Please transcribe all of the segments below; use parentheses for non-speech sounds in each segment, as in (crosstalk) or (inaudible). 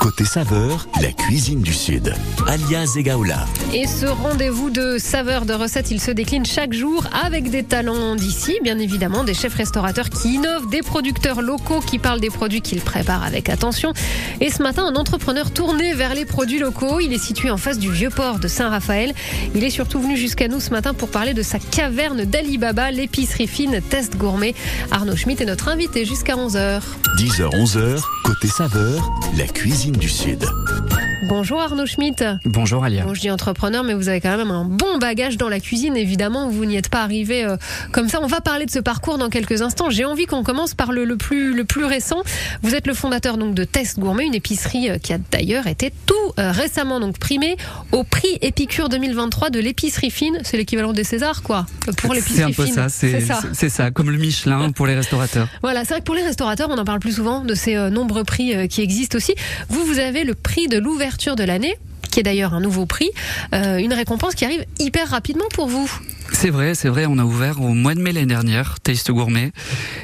Côté saveur, la cuisine du Sud. Alia Zegaoula. Et ce rendez-vous de saveurs de recettes, il se décline chaque jour avec des talents d'ici, bien évidemment, des chefs restaurateurs qui innovent, des producteurs locaux qui parlent des produits qu'ils préparent avec attention. Et ce matin, un entrepreneur tourné vers les produits locaux. Il est situé en face du vieux port de Saint-Raphaël. Il est surtout venu jusqu'à nous ce matin pour parler de sa caverne d'Alibaba, l'épicerie fine test gourmet. Arnaud Schmitt est notre invité jusqu'à 11h. 10h, 11h, côté saveur, la cuisine du Sud. Bonjour Arnaud Schmitt. Bonjour Alia. Bon, je dis entrepreneur, mais vous avez quand même un bon bagage dans la cuisine. Évidemment, vous n'y êtes pas arrivé euh, comme ça. On va parler de ce parcours dans quelques instants. J'ai envie qu'on commence par le, le, plus, le plus récent. Vous êtes le fondateur donc de Test Gourmet, une épicerie euh, qui a d'ailleurs été tout euh, récemment donc primée au prix Épicure 2023 de l'épicerie fine. C'est l'équivalent des Césars, quoi, pour l'épicerie fine. C'est un peu ça. C'est ça. C'est ça, comme le Michelin pour les restaurateurs. Voilà, c'est vrai que pour les restaurateurs, on en parle plus souvent de ces euh, nombreux prix qui existent aussi. Vous, vous avez le prix de l'ouverture de l'année qui est d'ailleurs un nouveau prix, euh, une récompense qui arrive hyper rapidement pour vous. C'est vrai, c'est vrai. On a ouvert au mois de mai l'année dernière, Taste Gourmet,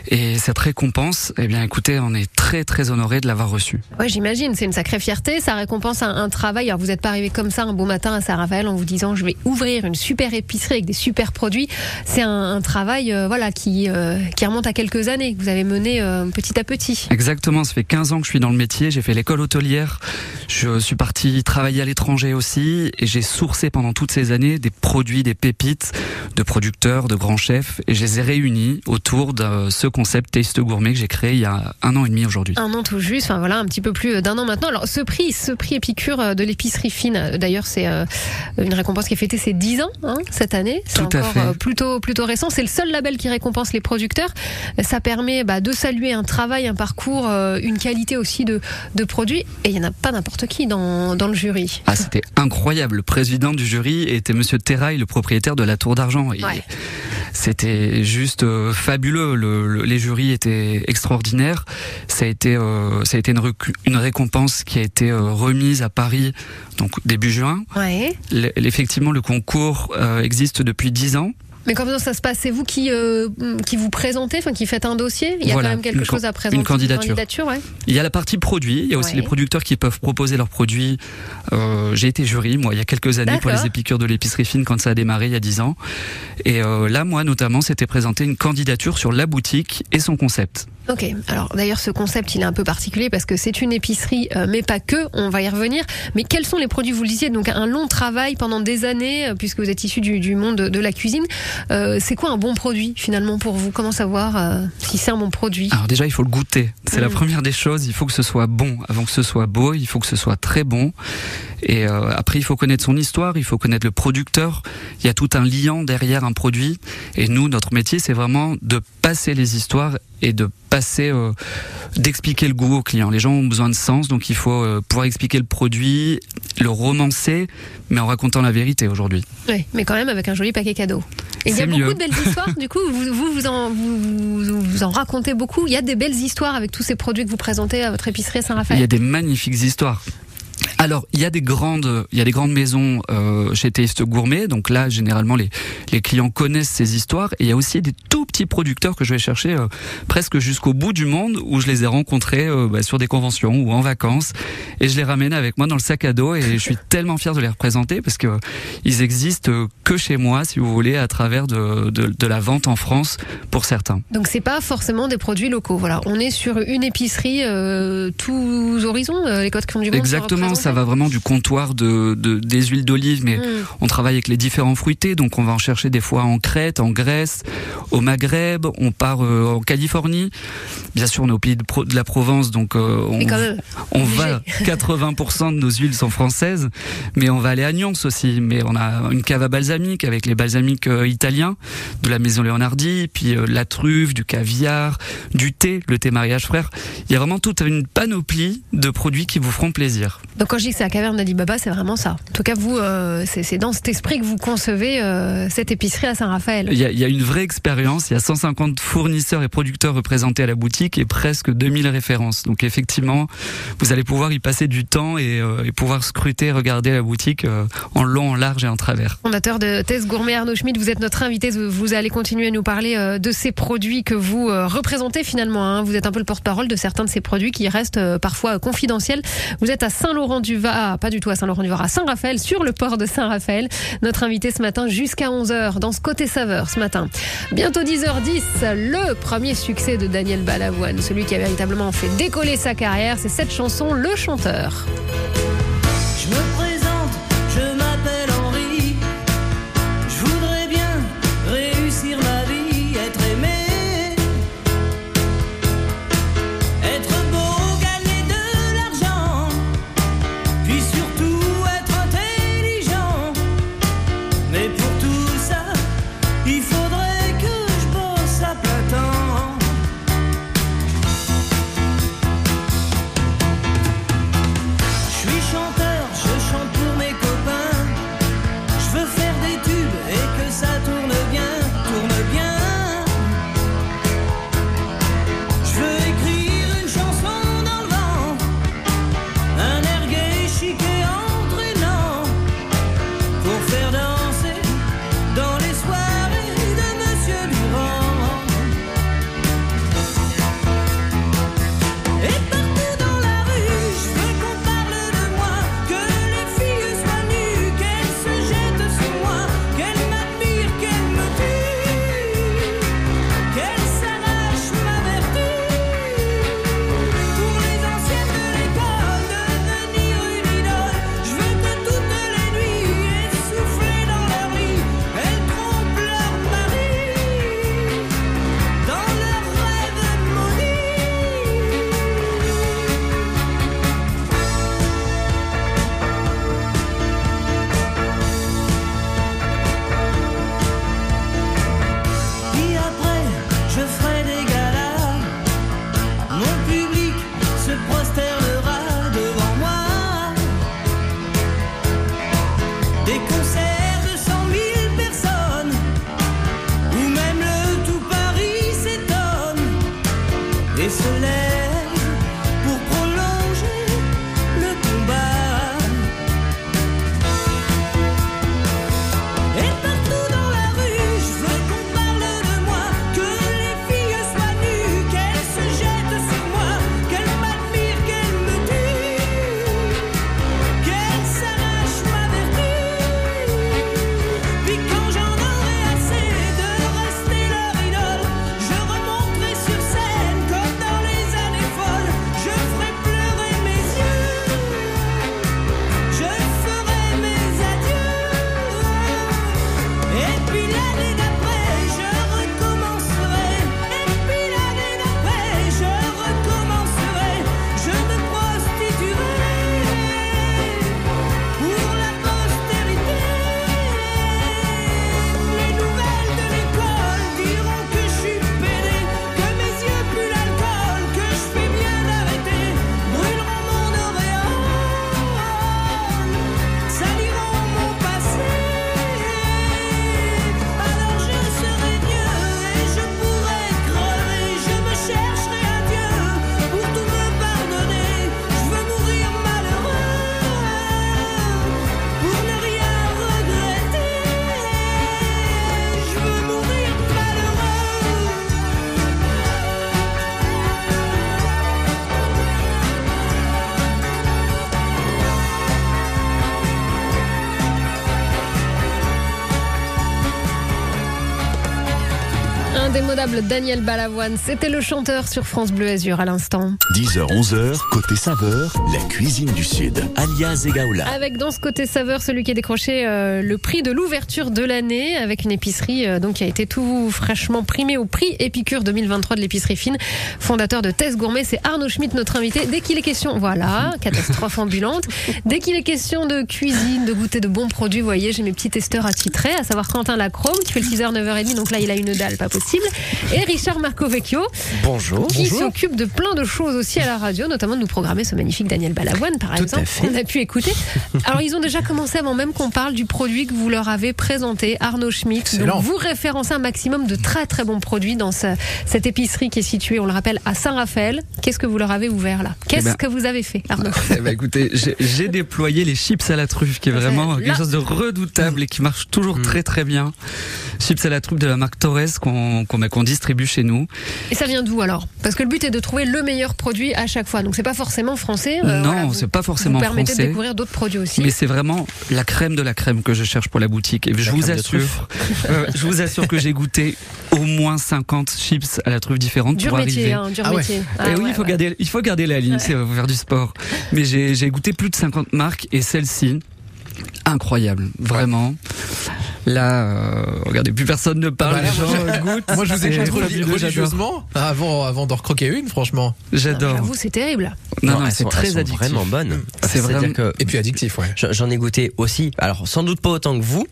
et cette récompense, eh bien, écoutez, on est très très honoré de l'avoir reçue. Ouais, j'imagine. C'est une sacrée fierté. Ça récompense un, un travail. Alors, vous n'êtes pas arrivé comme ça un beau matin à Saint-Raphaël en vous disant je vais ouvrir une super épicerie avec des super produits. C'est un, un, travail, euh, voilà, qui euh, qui remonte à quelques années que vous avez mené euh, petit à petit. Exactement. Ça fait 15 ans que je suis dans le métier. J'ai fait l'école hôtelière. Je suis parti travailler à l'étranger aussi, et j'ai sourcé pendant toutes ces années des produits, des pépites de producteurs, de grands chefs, et je les ai réunis autour de ce concept Taste Gourmet que j'ai créé il y a un an et demi aujourd'hui. Un an tout juste, enfin voilà, un petit peu plus d'un an maintenant. Alors ce prix, ce prix Épicure de l'épicerie fine, d'ailleurs c'est euh, une récompense qui a fêté ses 10 ans hein, cette année. C'est Tout à encore fait. euh, plutôt plutôt récent. C'est le seul label qui récompense les producteurs. Ça permet bah, de saluer un travail, un parcours, euh, une qualité aussi de, de produits. Et il n'y en a pas n'importe qui dans, dans le jury. Ah, c'était incroyable. Le président du jury était Monsieur Terrail, le propriétaire de la Tour d'Argent. Et Ouais. C'était juste euh, fabuleux. Le- le- les jurys étaient extraordinaires. Ça a été, euh, ça a été une, récompense qui a été euh, remise à Paris, donc début juin. Ouais. Effectivement, le concours existe depuis dix ans. Mais comment ça se passe? C'est vous qui euh, qui vous présentez, enfin qui faites un dossier? Il y a Voilà, quand même quelque chose à présenter. une candidature. candidature ouais. Il y a la partie produit, il y a aussi Ouais. les producteurs qui peuvent proposer leurs produits. Euh, J'ai été jury, moi, il y a quelques années pour les épicures de l'épicerie fine quand ça a démarré il y a 10 ans. Et euh, là, moi, notamment, c'était présenté une candidature sur la boutique et son concept. Ok. Alors d'ailleurs, ce concept, il est un peu particulier parce que c'est une épicerie, euh, mais pas que. On va y revenir. Mais quels sont les produits? Vous le disiez, donc un long travail pendant des années, euh, puisque vous êtes issu du, du monde de, de la cuisine. Euh, c'est quoi un bon produit finalement pour vous? Comment savoir euh, si c'est un bon produit? Alors déjà, il faut le goûter. C'est la Mm. première des choses. Il faut que ce soit bon. Avant que ce soit beau, il faut que ce soit très bon. Et euh, après, il faut connaître son histoire, il faut connaître le producteur. Il y a tout un liant derrière un produit. Et nous, notre métier, c'est vraiment de passer les histoires et de passer, d'expliquer le goût au client. Les gens ont besoin de sens, donc il faut euh, pouvoir expliquer le produit, le romancer, mais en racontant la vérité aujourd'hui. Oui, mais quand même avec un joli paquet cadeau. Et il y a beaucoup de belles histoires. du coup, vous vous, vous, en, vous, vous- en racontez beaucoup. Il y a des belles histoires avec tous ces produits que vous présentez à votre épicerie à Il y Saint-Raphaël. a des magnifiques histoires. Alors, il y a des grandes, il y a des grandes maisons euh, chez Taste Gourmet. Donc là, généralement, les, les clients connaissent ces histoires. Et il y a aussi des tout petits producteurs que je vais chercher euh, presque jusqu'au bout du monde, où je les ai rencontrés euh, bah, sur des conventions ou en vacances. Et je les ramène avec moi dans le sac à dos. Et je suis (laughs) tellement fier de les représenter parce que euh, ils existent euh, que chez moi, si vous voulez, à travers de, de, de la vente en France pour certains. Donc c'est pas forcément des produits locaux. Voilà, on est sur une épicerie euh, tous horizons, euh, les côtes crème du monde. sont Ça va vraiment du comptoir de, de des huiles d'olive, mais Mm. On travaille avec les différents fruités, donc on va en chercher des fois en Crète, en Grèce, au Maghreb, on part euh, en Californie. Bien sûr, on est au pays de, Pro- de la Provence, donc euh, on, même, (laughs) on va 80% (laughs) de nos huiles sont françaises, mais on va aller à Nyons aussi. Mais on a une cave à balsamique avec les balsamiques euh, italiens de la maison Leonardi, puis euh, la truffe, du caviar, du thé, le thé mariage frère. Il y a vraiment toute une panoplie de produits qui vous feront plaisir. Donc quand je dis que c'est la caverne d'Ali Baba, c'est vraiment ça. En tout cas, vous, euh, c'est dans cet esprit que vous concevez euh, cette épicerie à Saint-Raphaël. Il y, a, il y a une vraie expérience. Il y a 150 fournisseurs et producteurs représentés à la boutique et presque 2000 références. Donc effectivement, vous allez pouvoir y passer du temps et, euh, et pouvoir scruter, regarder la boutique en long, en large et en travers. Fondateur de Thèse Gourmet Arnaud Schmidt, vous êtes notre invité. Vous allez continuer à nous parler de ces produits que vous représentez finalement. Hein. Vous êtes un peu le porte-parole de certains de ces produits qui restent parfois confidentiels. Vous êtes à Saint-Laurent-du-Var, pas du tout à Saint-Laurent-du-Var, à Saint-Raphaël, sur le port de Saint-Raphaël. Notre invité ce matin jusqu'à 11h dans ce côté saveur ce matin. Bientôt 10h10, le premier succès de Daniel Balavoine, celui qui a véritablement fait décoller sa carrière, c'est cette chanson Le Chanteur. Daniel Balavoine, c'était le chanteur sur France Bleu Azur à l'instant. 10h-11h, côté saveur, la cuisine du Sud. Alia Zegaoula. Avec dans ce côté saveur celui qui a décroché euh, le prix de l'ouverture de l'année avec une épicerie euh, donc qui a été tout fraîchement primée au prix Épicure 2023 de l'épicerie fine. Fondateur de Test Gourmet, c'est Arnaud Schmitt notre invité. Dès qu'il est question, voilà, (laughs) catastrophe ambulante. Dès qu'il est question de cuisine, de goûter de bons produits, vous voyez, j'ai mes petits testeurs attitrés, à savoir Quentin Lacrome qui fait le 6h 9h30 donc là il a une dalle pas possible. Et Richard Marcovecchio, Bonjour. qui s'occupe de plein de choses aussi à la radio, notamment de nous programmer ce magnifique Daniel Balavoine, par Tout exemple, qu'on a pu écouter. Alors, ils ont déjà commencé avant même qu'on parle du produit que vous leur avez présenté, Arnaud Schmitt. Excellent. Donc, vous référencez un maximum de très très bons produits dans ce- cette épicerie qui est située, on le rappelle, à Saint-Raphaël. Qu'est-ce que vous leur avez ouvert là? Qu'est-ce ben- que vous avez fait, Arnaud? (laughs) Eh ben, écoutez, j'ai- déployé les chips à la truffe, qui est vraiment Là- quelque chose de redoutable et qui marche toujours très très bien. Chips à la truffe de la marque Torres qu'on qu'on qu'on distribue chez nous. Et ça vient d'où alors? Parce que le but est de trouver le meilleur produit à chaque fois. Donc c'est pas forcément français. euh, non, voilà, c'est pas forcément Vous permettez de français. découvrir d'autres produits aussi. Mais c'est vraiment la crème de la crème que je cherche pour la boutique. Et je vous de assure, euh, je vous assure que j'ai goûté au moins 50 chips à la truffe différentes dur pour métier, arriver. hein, dur Ah ouais. métier. Et Ah oui, ouais, il faut ouais. garder, il faut garder la ligne, c'est euh, faire du sport. Mais j'ai j'ai goûté plus de 50 marques et celle-ci, incroyable, vraiment. Là, euh, regardez, plus personne ne parle, Bah là, les moi, gens goûtent. Moi, je vous ai j'adore. religieusement avant, avant d'en croquer une, franchement. J'adore. J'avoue, c'est terrible. Non, non, c'est très elles sont addictif. vraiment bonnes. C'est vraiment- que Et puis addictif, ouais. J'en ai goûté aussi. Alors sans doute pas autant que vous,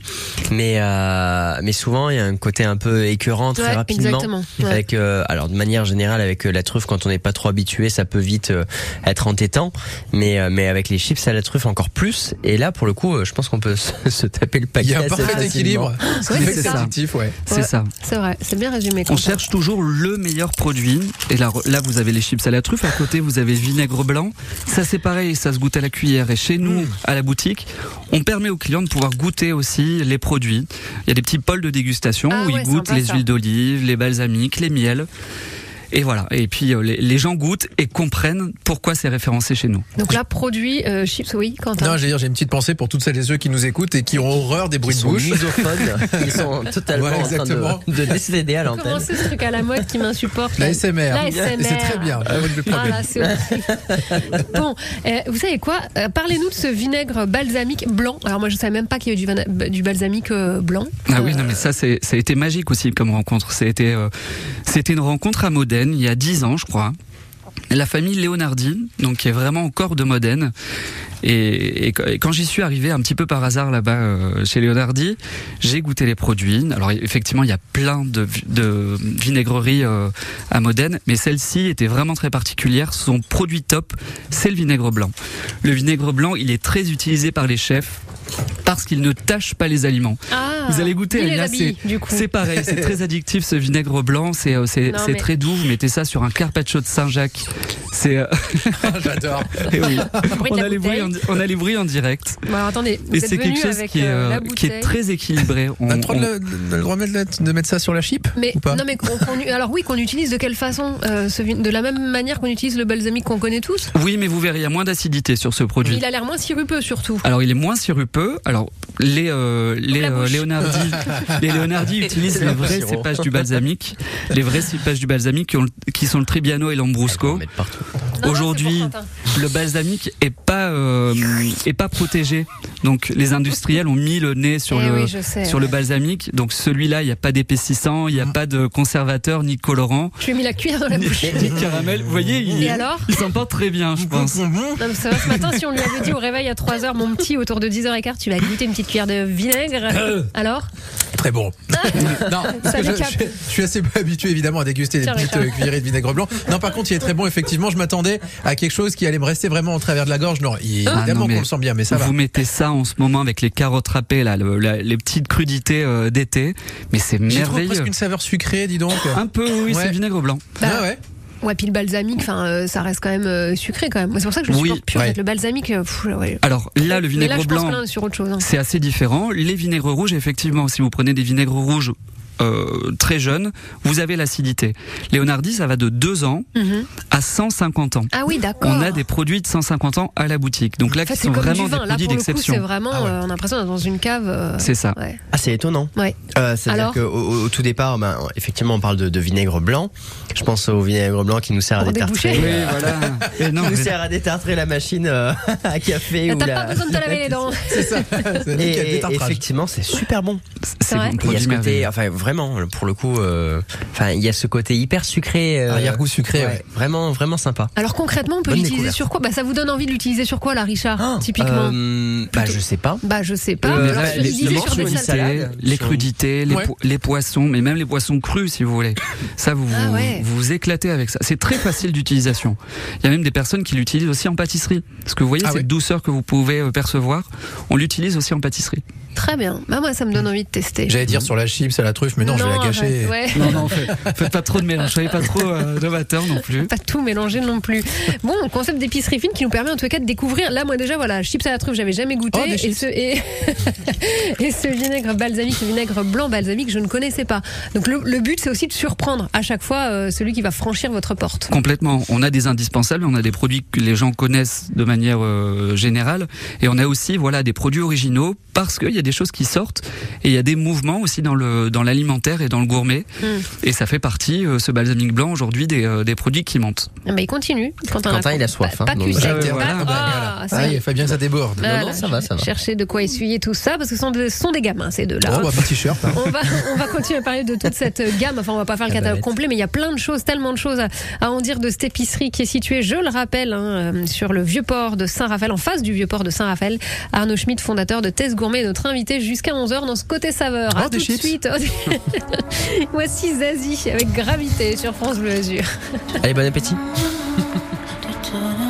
mais euh, mais souvent il y a un côté un peu écœurant très Ouais, rapidement. exactement. Ouais. Avec euh, alors de manière générale avec euh, la truffe quand on n'est pas trop habitué, ça peut vite euh, être entêtant. Mais euh, mais avec les chips à la truffe encore plus. Et là pour le coup, euh, je pense qu'on peut (laughs) se, se taper le Il paquet. y a un assez parfait facilement. Équilibre. C'est ça. ouais. C'est Ouais. ça. C'est vrai, c'est bien résumé. On cherche toujours le meilleur produit. Et là, là, vous avez les chips à la truffe. À côté, vous avez le vinaigre blanc. Ça, c'est pareil. Ça se goûte à la cuillère. Et chez nous, à la boutique, on permet aux clients de pouvoir goûter aussi les produits. Il y a des petits pôles de dégustation Ah où ouais, ils goûtent les ça. huiles d'olive, les balsamiques, les miels. Et voilà. Et puis, euh, les, les gens goûtent et comprennent pourquoi c'est référencé chez nous. Donc là, produit euh, chips, oui, Quentin. Non, j'ai dire, j'ai une petite pensée pour toutes celles et ceux qui nous écoutent et qui ont horreur des bruits de bouche. (laughs) ils sont totalement Voilà, en train de, de décéder à l'antenne. Comment c'est ce truc à la mode qui m'insupporte La SMR. La SMR. C'est très bien. Ah promets. là, c'est horrible. Bon, euh, vous savez quoi Euh, Parlez-nous de ce vinaigre balsamique blanc. Alors moi, je savais même pas qu'il y avait du, du balsamique euh, blanc. Ah oui, non, mais ça, c'est, ça a été magique aussi comme rencontre. C'était, euh, c'était une rencontre à Il y a dix ans, je crois. La famille Leonardi, donc qui est vraiment au corps de Modène. Et, et qu- et quand j'y suis arrivé un petit peu par hasard là-bas euh, chez Leonardi, j'ai goûté les produits. Alors effectivement, il y a plein de, de vinaigreries euh, à Modène, mais celle-ci était vraiment très particulière. Son produit top, c'est le vinaigre blanc. Le vinaigre blanc, il est très utilisé par les chefs parce qu'il ne tâche pas les aliments. Ah, Vous allez goûter, Alia. C'est pareil, c'est très addictif ce vinaigre blanc, c'est euh, mais- très doux, vous mettez ça sur un carpaccio de Saint-Jacques. C'est euh, (laughs) J'adore. (laughs) eh oui. on, a les bouteille. En, on a les bruits en direct. Bon, alors, attendez, vous Et êtes c'est venu quelque chose avec qui est, euh, euh, qui est bouteille. très équilibré. (laughs) On a le droit de, on- le- de- le droit de mettre, de mettre ça sur la chip Mais ou pas non, mais alors oui, qu'on utilise de quelle façon euh, ce De la même manière qu'on utilise le balsamique qu'on connaît tous. Oui, mais vous verrez, il y a moins d'acidité sur ce produit. Il a l'air moins sirupeux surtout. Alors il est moins sirupeux. Alors les euh, les euh. Leonardi, (laughs) les Leonardi utilisent les vrais cépages du balsamique, les vrais cépages du balsamique qui, ont- qui sont le Trebbiano et On l'Ambrusco. Non, Aujourd'hui, le balsamique est pas euh, est pas protégé. Donc les industriels ont mis le nez sur Eh le oui, je sais. sur le balsamique. Donc celui-là, il n'y a pas d'épaississant, il n'y a pas de conservateur ni de colorant, Je lui ai mis la cuillère dans la bouche. (laughs) ni de caramel. Vous voyez, il, Et alors il s'en porte très bien, je pense. Non, mais ça va, ce matin, si on lui avait dit au réveil à 3h, mon petit, autour de 10h15, tu vas goûter une petite cuillère de vinaigre. Alors? Très bon. (laughs) non, parce que je, décape. je- je suis assez peu habitué évidemment à déguster des Tiens, petites euh, cuillerées de vinaigre blanc. Non, par contre, il est très bon. Effectivement, je m'attendais à quelque chose qui allait me rester vraiment au travers de la gorge. Non, il- Ah, évidemment qu'on le sent bien, mais ça va. Vous mettez ça en ce moment avec les carottes râpées, là, le- la- les petites crudités euh, d'été, mais c'est J'ai merveilleux. presque une saveur sucrée, dis donc. Un peu, oui, Ouais. c'est vinaigre blanc. Ah ouais. Ouais, puis le balsamique, enfin, euh, ça reste quand même euh, sucré quand même. C'est pour ça que je me Oui, en fait. Le balsamique, euh, pff, ouais. Alors là, le vinaigre là, blanc, hein. c'est assez différent. Les vinaigres rouges, effectivement, si vous prenez des vinaigres rouges euh, très jeunes, vous avez l'acidité. Léonardi, ça va de 2 ans Mhm. à 150 ans. Ah oui, d'accord. On a des produits de 150 ans à la boutique. Donc là, En fait, qui c'est sont comme vraiment du des produits coup, c'est d'exception. vraiment, Ah ouais. euh, on a l'impression d'être dans une cave. euh, C'est ça. ouais. Ah, c'est étonnant. Ouais. Euh, C'est-à-dire Alors qu'au au, tout départ, ben, effectivement, on parle de, de vinaigre blanc. Je pense au vinaigre blanc qui nous sert à détartrer. Oui, voilà. (laughs) Et non, qui nous sert à détartrer la machine euh, (laughs) à café. ou T'as la- pas besoin de te laver les (laughs) dents. C'est ça. Et effectivement, c'est super bon. c'est vrai bon Il y a produit ce côté, merveilleux. enfin, vraiment pour le coup, euh, enfin, il y a ce côté hyper sucré. euh, Arrière-goût sucré, ouais. Vraiment, vraiment sympa. Alors concrètement, on peut l'utiliser sur quoi? Bah ça vous donne envie de l'utiliser sur quoi, là, Richard Typiquement? Euh, bah, je sais pas. Bah je sais pas. Euh, alors, sur- les- les sur des salades. crudités, les, Ouais. po- les poissons, mais même les poissons crus si vous voulez. Ça, vous Ah ouais. vous, vous éclatez avec ça. C'est très facile d'utilisation. Il y a même des personnes qui l'utilisent aussi en pâtisserie. Parce que vous voyez Ah cette ouais. douceur que vous pouvez percevoir, on l'utilise aussi en pâtisserie. Très bien. Bah moi, ça me donne envie de tester. J'allais dire sur la chips à la truffe, mais non, je vais la gâcher. ouais. Non, non, faites, faites pas trop de mélange, soyez pas trop euh, novateur non plus. Pas tout mélanger non plus. Bon, concept d'épicerie fine qui nous permet en tout cas de découvrir. Là, moi déjà, voilà, chips à la truffe, j'avais jamais goûté. Oh, et, ce, et, (laughs) et ce vinaigre balsamique, ce vinaigre blanc balsamique, je ne connaissais pas. Donc le, le but, c'est aussi de surprendre à chaque fois euh, celui qui va franchir votre porte. Complètement. On a des indispensables, on a des produits que les gens connaissent de manière euh, générale, et on a aussi voilà des produits originaux parce qu'il y a des choses qui sortent et il y a des mouvements aussi dans le dans l'alimentaire et dans le gourmet, Mm. et ça fait partie euh, ce balsamique blanc aujourd'hui des, euh, des produits qui montent. Ah bah, il continue. Quentin, Quentin, il a soif, Pas, hein, pas donc- sec. Ah ouais, Pas- voilà. Ah, bah, Ah, voilà. ça déborde. Voilà. non, ça va, ça va. Chercher de quoi essuyer tout ça parce que ce sont des, sont des gamins ces deux-là. Oh, bah, t-shirt. hein. On va, on va continuer à parler de toute cette gamme. Enfin, on va pas faire le Ah bah, catalogue complet, mais il y a plein de choses, tellement de choses à, à en dire de cette épicerie qui est située, je le rappelle, hein, euh, sur le vieux port de Saint-Raphaël, en face du vieux port de Saint-Raphaël. Arnaud Schmitt, fondateur de Test Gourmet, notre invité jusqu'à 11h dans ce côté saveur. Oh, à tout de suite. (laughs) Voici Zazie avec gravité sur France Bleu Azur. Allez, bon appétit. (laughs)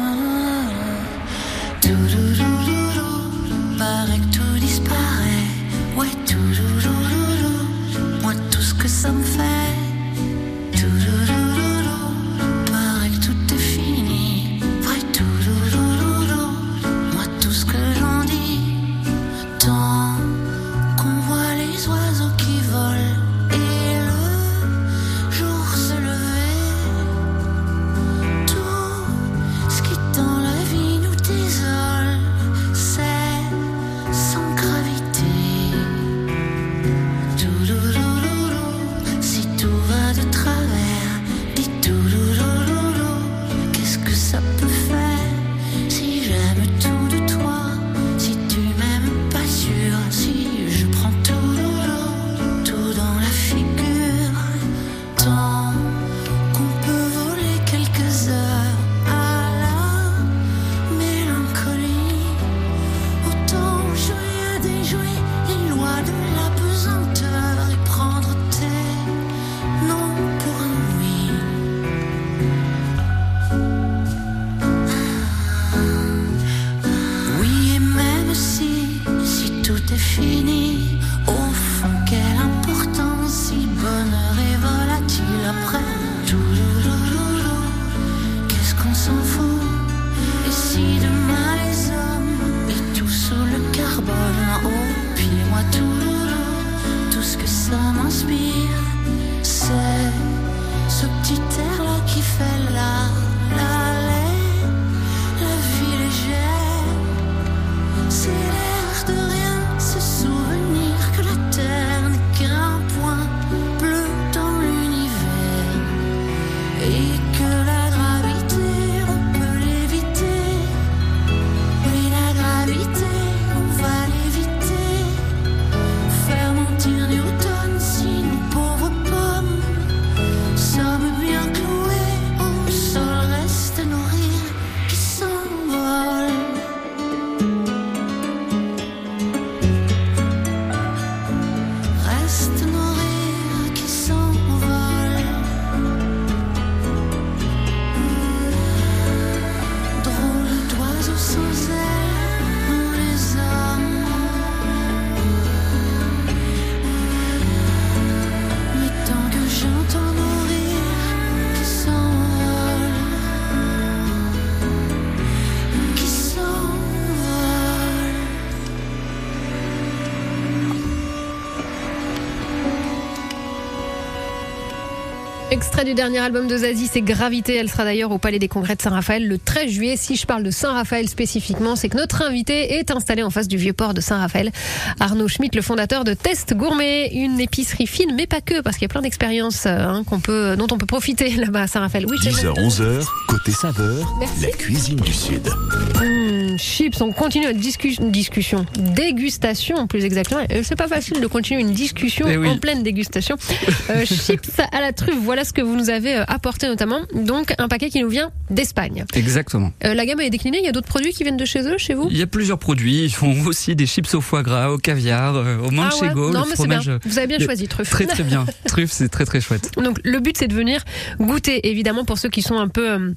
du dernier album de Zazie, c'est Gravité. Elle sera d'ailleurs au Palais des Congrès de Saint-Raphaël le 13 juillet. Si je parle de Saint-Raphaël spécifiquement, c'est que notre invité est installé en face du vieux port de Saint-Raphaël. Arnaud Schmitt, le fondateur de Test Gourmet, une épicerie fine, mais pas que, parce qu'il y a plein d'expériences euh, hein, qu'on peut, dont on peut profiter (laughs) là-bas à Saint-Raphaël. Oui, c'est 10h, bon. 11h, côté saveur, Merci. la cuisine du Sud. Mmh, chips. On continue notre discu- discussion, dégustation plus exactement. Euh, C'est pas facile de continuer une discussion Eh oui. en pleine dégustation. (laughs) Euh, chips à la truffe, voilà ce que vous nous avez euh, apporté notamment. Donc un paquet qui nous vient d'Espagne. Exactement. Euh, la gamme est déclinée. Il y a d'autres produits qui viennent de chez eux, chez vous? Il y a plusieurs produits. Ils font aussi des chips au foie gras, au caviar, au manchego, Ah Non, le bien. fromage. euh, Vous avez bien choisi truffe. Très très bien. (laughs) Truffe, c'est très très chouette. Donc le but c'est de venir goûter évidemment pour ceux qui sont un peu euh,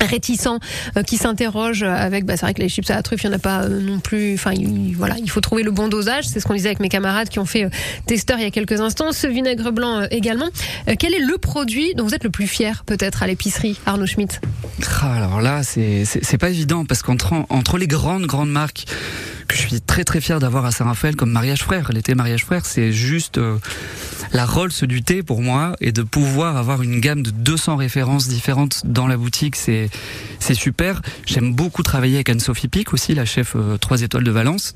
réticents, qui s'interrogent avec bah c'est vrai que les chips à la truffe il y en a pas euh, non plus enfin il, voilà, il faut trouver le bon dosage, c'est ce qu'on disait avec mes camarades qui ont fait euh, testeur il y a quelques instants, ce vinaigre blanc euh, également. Quel est le produit dont vous êtes le plus fier peut-être à l'épicerie Arnaud Schmitt? Ah, alors là, c'est pas évident parce qu'entre entre les grandes grandes marques que je suis très très fier d'avoir à Saint-Raphaël comme Mariage Frère, l'été Mariage Frère, c'est juste la Rolls du thé pour moi et de pouvoir avoir une gamme de 200 références différentes dans la boutique, c'est super. J'aime beaucoup travailler avec Anne-Sophie Aussi, la chef 3 étoiles de Valence.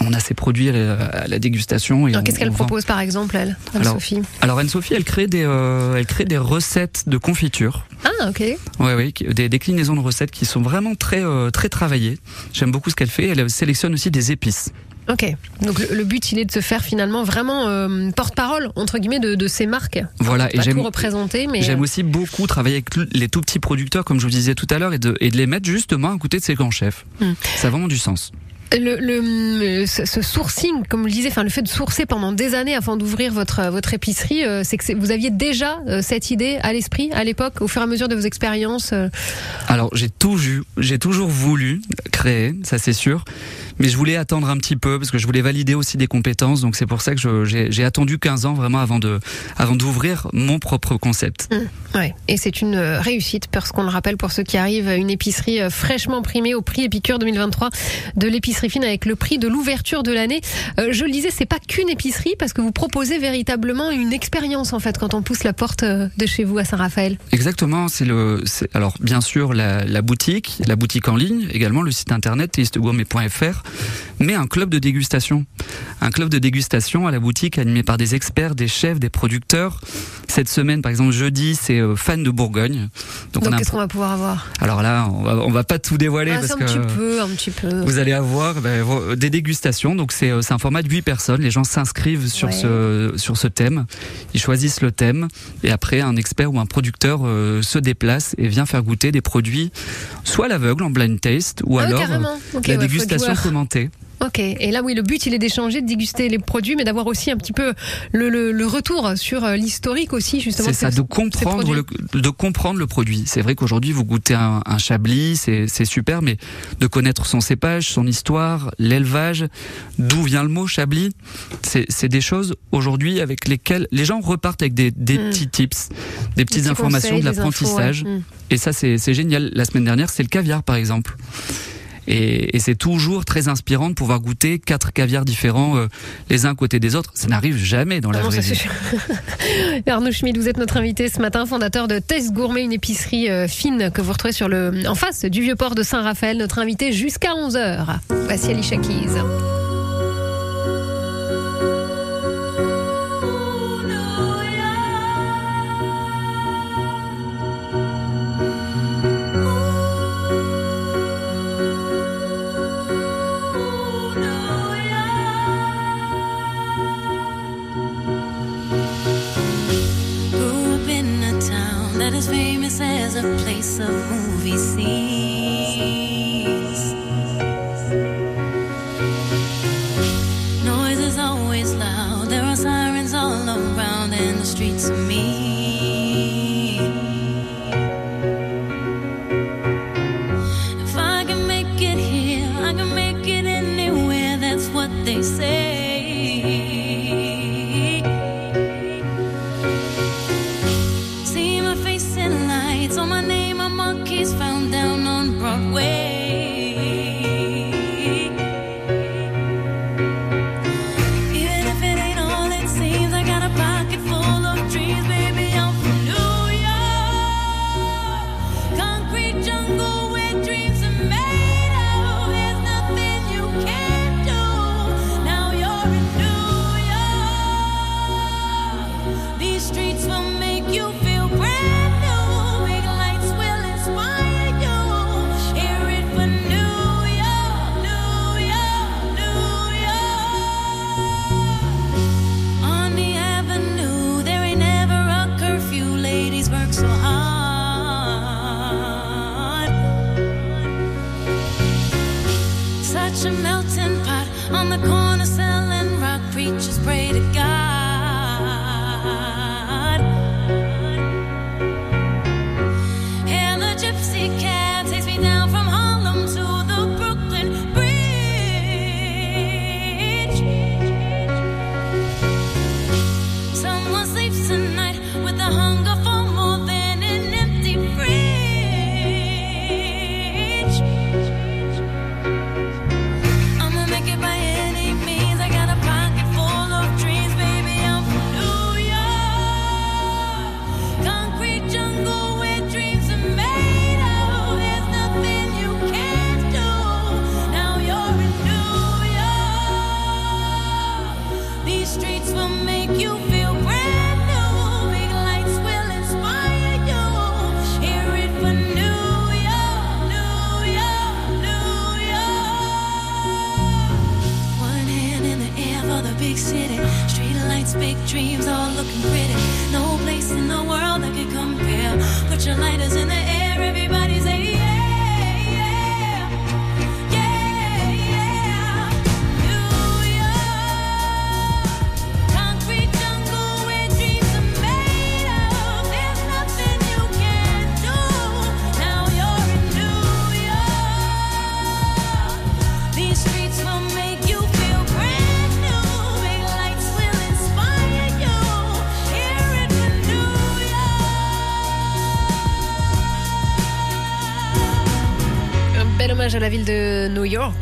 On a ses produits à la, à la dégustation. et qu'est-ce qu'elle propose par exemple elle Anne-Sophie Alors Anne-Sophie, elle crée des, euh, elle crée des recettes de confiture. Ah OK. Oui, qui- des déclinaisons de recettes qui sont vraiment très, euh, très travaillées. J'aime beaucoup ce qu'elle fait. Elle sélectionne aussi des épices. OK. Donc le, le but il est de se faire finalement vraiment euh, porte-parole entre guillemets de, de ces marques. Voilà, et j'aime. représenter mais J'aime euh, aussi beaucoup travailler avec les tout petits producteurs, comme je vous disais tout à l'heure, et de, et de les mettre justement à côté de ces grands chefs. Hmm. Ça a vraiment du sens. Le, le, ce sourcing, comme je le disais, enfin le fait de sourcer pendant des années avant d'ouvrir votre votre épicerie, euh, c'est que vous aviez déjà euh, cette idée à l'esprit à l'époque, au fur et à mesure de vos expériences. euh, Alors j'ai toujours, j'ai toujours voulu créer, ça c'est sûr, mais je voulais attendre un petit peu parce que je voulais valider aussi des compétences. Donc c'est pour ça que j'ai attendu 15 ans vraiment avant de, avant d'ouvrir mon propre concept. Ouais. Et c'est une euh, réussite parce qu'on le rappelle pour ceux qui arrivent, une épicerie euh, fraîchement primée au prix Épicure 2023 de l'épicerie fine avec le prix de l'ouverture de l'année. Euh, je le disais, c'est pas qu'une épicerie parce que vous proposez véritablement une expérience en fait quand on pousse la porte euh, de chez vous à Saint-Raphaël. Exactement, c'est le, c'est- alors bien sûr la, la boutique, la boutique en ligne, également le site internet tastegourmet.fr, mais un club de dégustation, un club de dégustation à la boutique animé par des experts, des chefs, des producteurs. Cette semaine, par exemple, jeudi, c'est euh, fan de Bourgogne. Donc, Donc on a un qu'est-ce qu'on va pouvoir avoir? Alors là, on va, on va pas tout dévoiler Ah, parce un que petit peu, un petit peu. vous allez avoir ben, des dégustations. Donc c'est euh, un format de 8 personnes. Les gens s'inscrivent sur Ouais. ce sur ce thème. Ils choisissent le thème et après un expert ou un producteur euh, se déplace et vient faire goûter des produits soit à l'aveugle en blind taste ou Ah alors euh, la ouais, dégustation commentée. Ok. Et là, oui, le but, il est d'échanger, de déguster les produits, mais d'avoir aussi un petit peu le, le, le retour sur euh, l'historique aussi, justement. C'est ça, de comprendre le, de comprendre le produit. C'est vrai qu'aujourd'hui, vous goûtez un, un chablis, c'est super, mais de connaître son cépage, son histoire, l'élevage, d'où vient le mot chablis, c'est des choses aujourd'hui avec lesquelles les gens repartent avec des, des Mm. petits tips, des petites informations, conseils, de l'apprentissage. ouais. Mm. Et ça, c'est génial. La semaine dernière, c'est le caviar, par exemple. Et, et c'est toujours très inspirant de pouvoir goûter quatre caviars différents euh, les uns à côté des autres. Ça n'arrive jamais dans la Ah non, vraie vie. (laughs) Arnaud Schmid, vous êtes notre invité ce matin, fondateur de Taste Gourmet, une épicerie euh, fine que vous retrouvez sur le, en face du vieux port de Saint-Raphaël. Notre invité jusqu'à 11h. Voici Alicia Keys. Is famous as a place of movie scenes. Noise is always loud, there are sirens all around, and the streets are mean. If I can make it here, I can make it anywhere, that's what they say.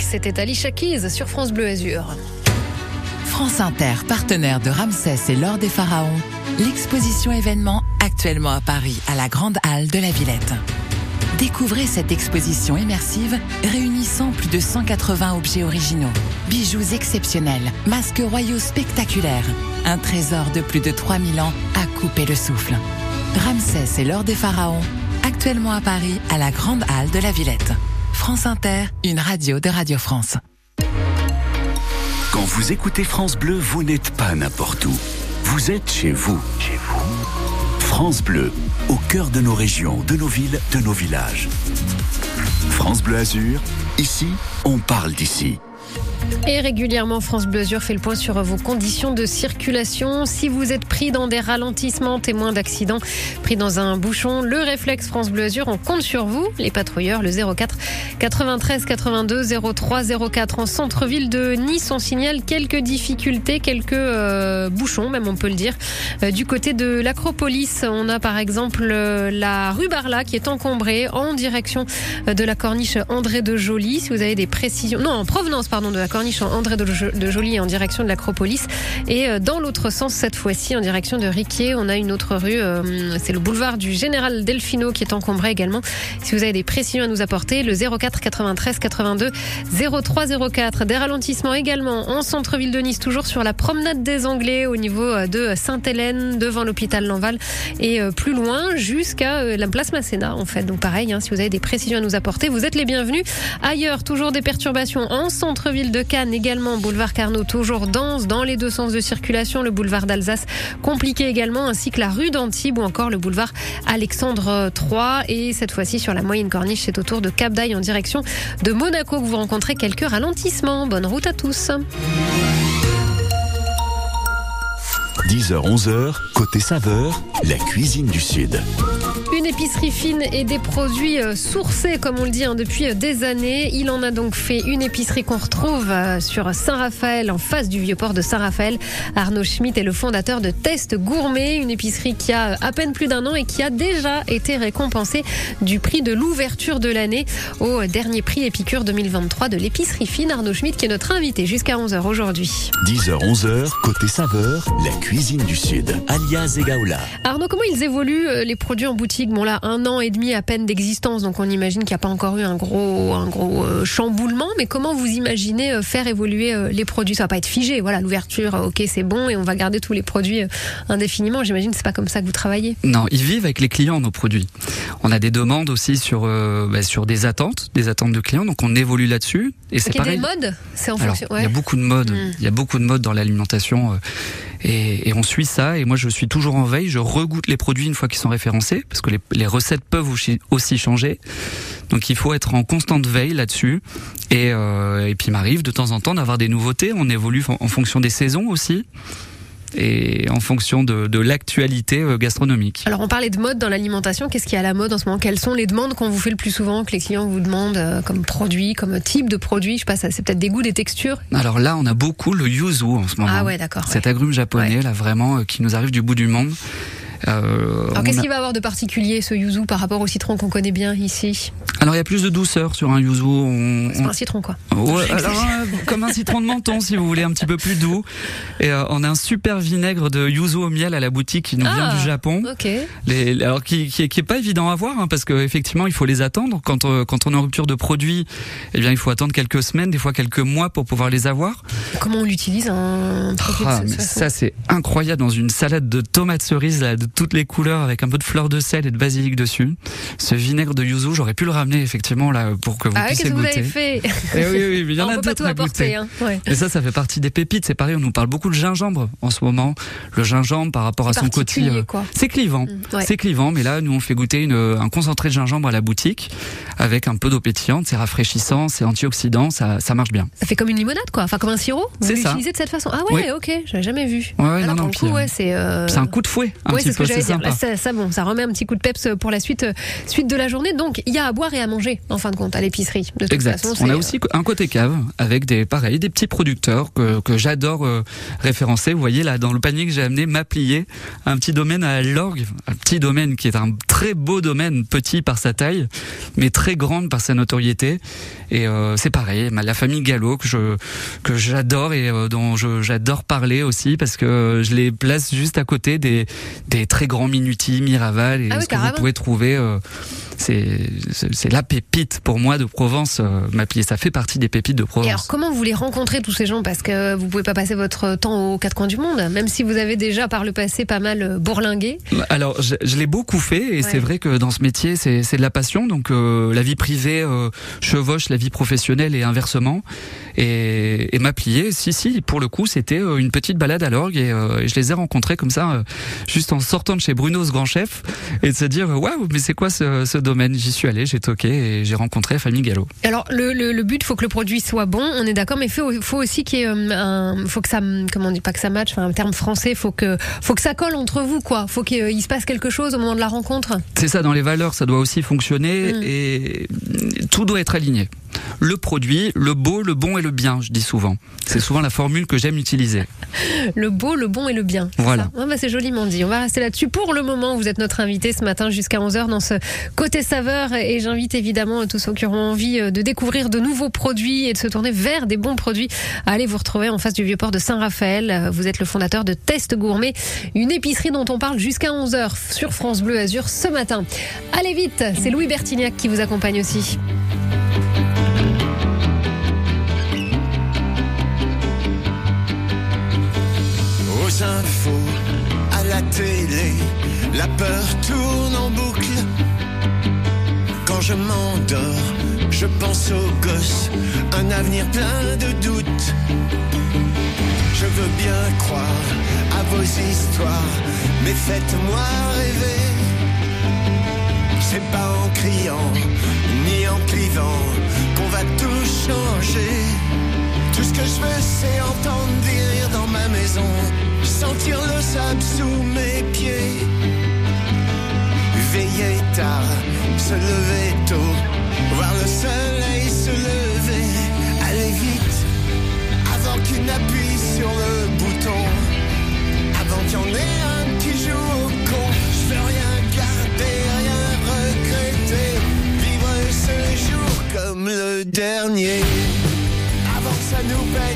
C'était Alicia Keys sur France Bleu Azur. France Inter, partenaire de Ramsès et l'Or des Pharaons, l'exposition événement actuellement à Paris, à la Grande Halle de la Villette. Découvrez cette exposition immersive réunissant plus de 180 objets originaux, bijoux exceptionnels, masques royaux spectaculaires, un trésor de plus de 3000 ans à couper le souffle. Ramsès et l'Or des Pharaons, actuellement à Paris, à la Grande Halle de la Villette. France Inter, une radio de Radio France. Quand vous écoutez France Bleu, vous n'êtes pas n'importe où. Vous êtes chez vous. France Bleu, au cœur de nos régions, de nos villes, de nos villages. France Bleu Azur, ici, on parle d'ici. Et régulièrement, France Bleu fait le point sur vos conditions de circulation. Si vous êtes pris dans des ralentissements, témoin d'accidents, pris dans un bouchon, le réflexe France Bleu on compte sur vous, les patrouilleurs, le 04 93 82 03 04 en centre-ville de Nice. On signale quelques difficultés, quelques euh, bouchons, même on peut le dire. Euh, du côté de l'Acropolis, on a par exemple euh, la rue Barla qui est encombrée en direction de la corniche André de Joly. Si vous avez des précisions, non, en provenance, pardon, de la corniche André de Jo- de Joly en direction de l'Acropolis. Et euh, dans l'autre sens, cette fois-ci, en direction de Riquier, on a une autre rue, euh, c'est le boulevard du Général Delfino qui est encombré également. Si vous avez des précisions à nous apporter, le 04 93 82 03 04. Des ralentissements également en centre-ville de Nice, toujours sur la promenade des Anglais au niveau euh, de Sainte-Hélène, devant l'hôpital Lanval et plus loin jusqu'à la place Masséna en fait. Donc pareil, hein, si vous avez des précisions à nous apporter, vous êtes les bienvenus. Ailleurs, toujours des perturbations en centre-ville de Cannes, également boulevard Carnot, toujours dense dans les deux sens de circulation, le boulevard d'Alsace compliqué également, ainsi que la rue d'Antibes ou encore le boulevard Alexandre III. Et cette fois-ci sur la moyenne corniche, c'est autour de Cap d'Aille en direction de Monaco que vous rencontrez quelques ralentissements. Bonne route à tous. 10h-11h, côté saveur, la cuisine du Sud. Une épicerie fine et des produits euh, sourcés, comme on le dit hein, depuis euh, des années. Il en a donc fait une épicerie qu'on retrouve euh, sur Saint-Raphaël, en face du vieux port de Saint-Raphaël. Arnaud Schmitt est le fondateur de Test Gourmet, une épicerie qui a à peine plus d'un an et qui a déjà été récompensée du prix de l'ouverture de l'année au dernier prix Épicure 2023 de l'épicerie fine. Arnaud Schmitt qui est notre invité jusqu'à 11h aujourd'hui. 10h-11h, côté saveur, la cuisine du Sud. Alia Zegaoula. Arnaud, comment ils évoluent les produits en boutique Bon là, un an et demi à peine d'existence, donc on imagine qu'il n'y a pas encore eu un gros, un gros euh, chamboulement. Mais comment vous imaginez euh, faire évoluer euh, les produits? Ça va pas être figé. Voilà, l'ouverture, ok, c'est bon, et on va garder tous les produits indéfiniment. J'imagine que c'est pas comme ça que vous travaillez. Non, ils vivent avec les clients nos produits. On a des demandes aussi sur bah, sur des attentes, des attentes de clients, donc on évolue là-dessus. Et c'est Ok, des pareil. modes C'est en fonction. il y a beaucoup de modes. Mm. Il y a beaucoup de modes dans l'alimentation. Et, et on suit ça. Et moi, je suis toujours en veille. Je regoute les produits une fois qu'ils sont référencés, parce que les, les recettes peuvent aussi- aussi changer. Donc, il faut être en constante veille là-dessus. Et, euh, et puis, il m'arrive de temps en temps d'avoir des nouveautés. On évolue en, en fonction des saisons aussi. Et en fonction de, de l'actualité euh, gastronomique. Alors on parlait de mode dans l'alimentation, qu'est-ce qui est à la mode en ce moment? Quelles sont les demandes qu'on vous fait le plus souvent, que les clients vous demandent euh, comme produit, comme type de produit? Je sais pas, c'est peut-être des goûts, des textures? Alors là, on a beaucoup le yuzu en ce moment. Ah ouais, d'accord. Cet ouais. agrume japonais, là, vraiment, euh, qui nous arrive du bout du monde. Euh, Alors qu'est-ce a- qu'il va avoir de particulier ce yuzu par rapport au citron qu'on connaît bien ici Alors, il y a plus de douceur sur un yuzu. On, C'est on- un citron quoi. Ouais, alors, euh, comme un citron de menton, si vous voulez, un petit peu plus doux. Et euh, on a un super vinaigre de yuzu au miel à la boutique qui nous vient Ah. du Japon. Ok. Les, les- alors qui, qui, est- qui est pas évident à voir hein, parce qu'effectivement il faut les attendre quand quand on est en rupture de produit eh bien il faut attendre quelques semaines des fois quelques mois pour pouvoir les avoir Comment on l'utilise un produit Ah, façon ça c'est incroyable dans une salade de tomates cerises là, de toutes les couleurs avec un peu de fleur de sel et de basilic dessus ce vinaigre de yuzu j'aurais pu le ramener effectivement là pour que vous Ah puissiez qu'est-ce que vous goûter avez fait Eh oui, oui, mais il y en (laughs) On a d'autres à apporter. goûter. Hein. Ouais. Et ça, ça fait partie des pépites. C'est pareil, on nous parle beaucoup de gingembre en ce moment. Le gingembre par rapport à son côté, euh, c'est clivant. Mm, ouais. C'est clivant, mais là, nous, on fait goûter une, un concentré de gingembre à la boutique avec un peu d'eau pétillante. C'est rafraîchissant, c'est antioxydant, ça, ça marche bien. Ça fait comme une limonade quoi, enfin comme un sirop. Vous C'est ça. l'utilisez de cette façon. Ah ouais, ok, j'avais jamais vu. Ouais, Ah non, non, coup, euh, ouais, c'est. euh, un coup de fouet, un Ouais, petit que j'allais dire. Là, ça, ça, bon, ça remet un petit coup de peps pour la suite, euh, suite de la journée. Donc, il y a à boire et à manger, en fin de compte, à l'épicerie. De toute Exact. façon, On a euh, aussi un côté cave avec des pareil des petits producteurs que, que j'adore euh, référencer. Vous voyez là dans le panier que j'ai amené m'a plié un petit domaine à l'orgue, un petit domaine qui est un très beau domaine, petit par sa taille, mais très grande par sa notoriété. Et euh, c'est pareil, la famille Gallo que je que j'adore et euh, dont j'adore parler aussi parce que je les place juste à côté des des très grands Minuti, Miraval et Ah oui, ce que vous pouvez trouver. euh, c'est la pépite pour moi de Provence. Euh, M'applier, ça fait partie des pépites de Et Provence. alors, comment vous les rencontrez tous ces gens? Parce que vous pouvez pas passer votre temps aux quatre coins du monde, même si vous avez déjà par le passé pas mal euh, bourlingué. Alors, je, je l'ai beaucoup fait et c'est vrai que dans ce métier, c'est de la passion. Donc, euh, la vie privée euh, chevauche la vie professionnelle et inversement. Et, et m'applier, si, si, pour le coup, c'était une petite balade à l'orgue et, euh, et je les ai rencontrés comme ça, juste en sortant de chez Bruno's Grand Chef et de se dire, waouh, mais c'est quoi ce, ce domaine? J'y suis allé, j'ai toqué et j'ai rencontré famille Gallo. Alors, le, le, le but, faut que le produit soit bon, on est d'accord, mais il faut, faut aussi qu'il y ait euh, un. Faut que ça. Comment on dit Pas que ça matche, enfin, un terme français, faut que, faut que ça colle entre vous, quoi. Faut qu'il il se passe quelque chose au moment de la rencontre. C'est ça, dans les valeurs, ça doit aussi fonctionner Mm. et tout doit être aligné. Le produit, le beau, le bon et le bien, je dis souvent. C'est souvent la formule que j'aime utiliser. (laughs) Le beau, le bon et le bien. Voilà. Ah bah, c'est joliment dit. On va rester là-dessus. Pour le moment, vous êtes notre invité ce matin jusqu'à 11h dans ce côté saveur. Et j'invite évidemment tous ceux qui auront envie euh, de découvrir de nouveaux produits et de se tourner vers des bons produits à aller vous retrouver en face du vieux port de Saint-Raphaël. Vous êtes le fondateur de Test Gourmet, une épicerie dont on parle jusqu'à 11h sur France Bleu Azur ce matin. Allez vite, c'est Louis Bertignac qui vous accompagne aussi. Infos, la télé, la peur tourne en boucle. Quand je m'endors, je pense aux gosses, un avenir plein de doutes. Je veux bien croire à vos histoires, mais faites-moi rêver. C'est pas en criant, ni en clivant, qu'on va tout changer. Tout ce que je veux, c'est entendre des rires dans ma maison, sentir le sable sous mes pieds. Veiller tard, se lever tôt, voir le soleil se lever. Aller vite, avant qu'il n'appuie sur le bouton, avant qu'il y en ait un qui joue au con. Je veux rien garder, rien regretter, vivre ce jour comme le dernier avant que ça nous pète